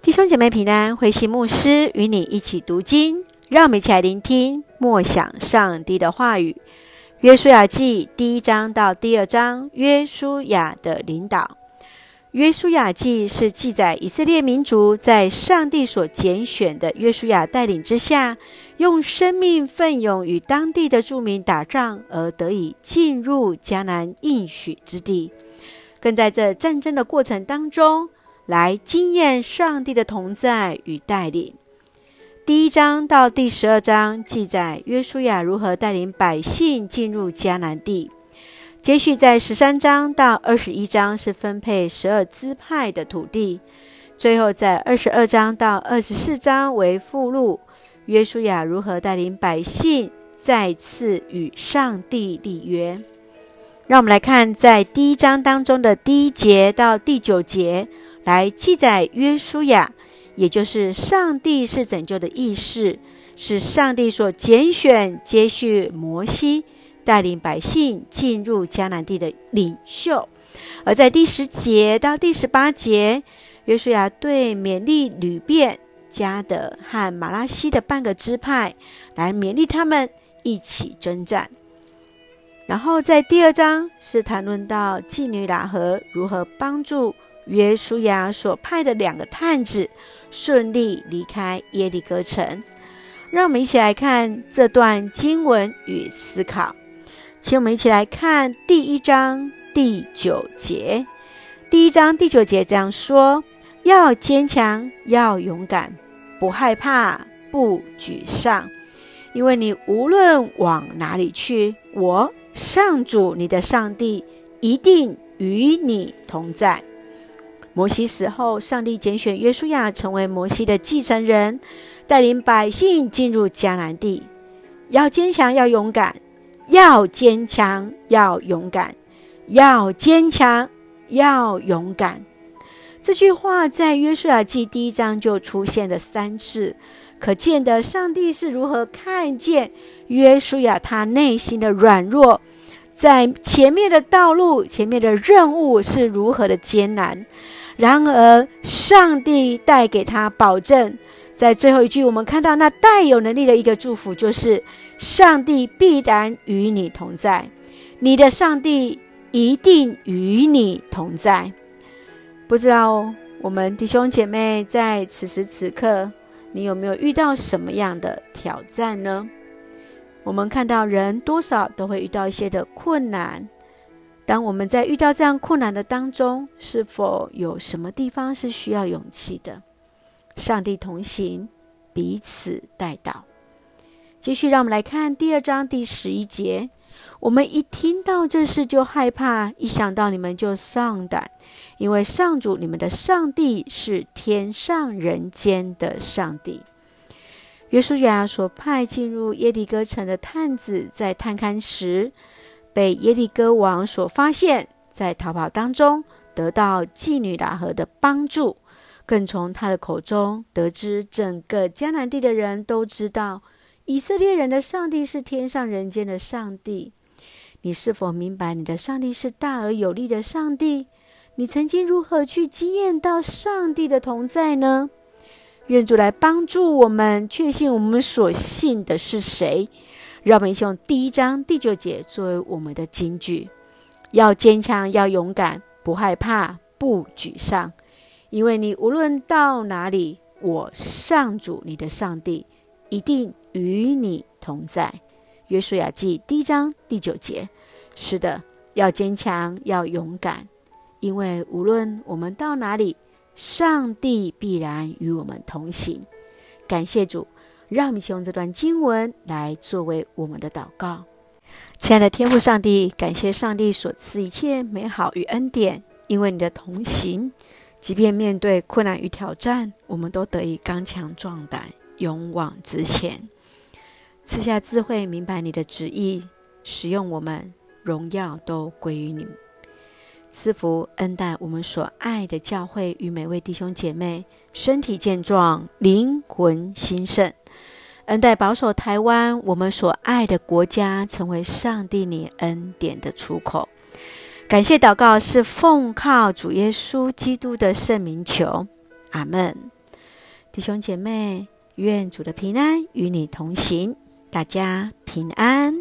弟兄姐妹平安，慧馨牧师与你一起读经，让我们一起来聆听默想上帝的话语。约书亚记第一章到第二章，约书亚的领导。约书亚记是记载以色列民族在上帝所拣选的约书亚带领之下，用生命奋勇与当地的住民打仗，而得以进入迦南应许之地，更在这战争的过程当中，来经验上帝的同在与带领。第一章到第十二章记载约书亚如何带领百姓进入迦南地。接续在十三章到二十一章是分配十二支派的土地。最后在二十二章到二十四章为附录，约书亚如何带领百姓再次与上帝立约。让我们来看在第一章当中的第一节到第九节。来记载约书亚，也就是上帝是拯救的意识，是上帝所拣选、接续摩西带领百姓进入迦南地的领袖。而在第十节到第十八节，约书亚对勉励流便、迦得和玛拉西的半个支派来勉励他们一起征战。然后在第二章是谈论到妓女喇合如何帮助。约书亚所派的两个探子顺利离开耶利哥城，让我们一起来看这段经文与思考。请我们一起来看第一章第九节。第一章第九节这样说：要坚强，要勇敢，不害怕，不沮丧，因为你无论往哪里去，我上主你的上帝一定与你同在。摩西死后，上帝拣选约书亚成为摩西的继承人，带领百姓进入迦南地。要坚强，要勇敢；要坚强，要勇敢；要坚强，要勇敢。这句话在约书亚记第一章就出现了三次，可见得上帝是如何看见约书亚他内心的软弱，在前面的道路、前面的任务是如何的艰难。然而，上帝带给他保证，在最后一句，我们看到那带有能力的一个祝福，就是上帝必然与你同在，你的上帝一定与你同在。不知道我们弟兄姐妹在此时此刻，你有没有遇到什么样的挑战呢？我们看到人多少都会遇到一些的困难。当我们在遇到这样困难的当中，是否有什么地方是需要勇气的？上帝同行，彼此代祷。继续，让我们来看第二章第十一节。我们一听到这事就害怕，一想到你们就丧胆，因为上主你们的上帝是天上人间的上帝。约书亚所派进入耶利哥城的探子，在探勘时，被耶利哥王所发现，在逃跑当中得到妓女喇合的帮助，更从他的口中得知，整个迦南地的人都知道以色列人的上帝是天上人间的上帝。你是否明白你的上帝是大而有力的上帝？你曾经如何去经验到上帝的同在呢？愿主来帮助我们，确信我们所信的是谁。让我们用第一章第九节作为我们的金句：要坚强，要勇敢，不害怕，不沮丧，因为你无论到哪里，我上主你的上帝一定与你同在。约书亚记第一章第九节。是的，要坚强，要勇敢，因为无论我们到哪里，上帝必然与我们同行。感谢主。让我们一起用这段经文来作为我们的祷告。亲爱的天父上帝，感谢上帝所赐一切美好与恩典，因为你的同行，即便面对困难与挑战，我们都得以刚强壮胆，勇往直前。赐下智慧，明白你的旨意，使用我们，荣耀都归于你。赐福恩待我们所爱的教会与每位弟兄姐妹，身体健壮，灵魂兴盛。恩待保守台湾，我们所爱的国家，成为上帝你恩典的出口。感谢祷告是奉靠主耶稣基督的圣名求，阿门。弟兄姐妹，愿主的平安与你同行，大家平安。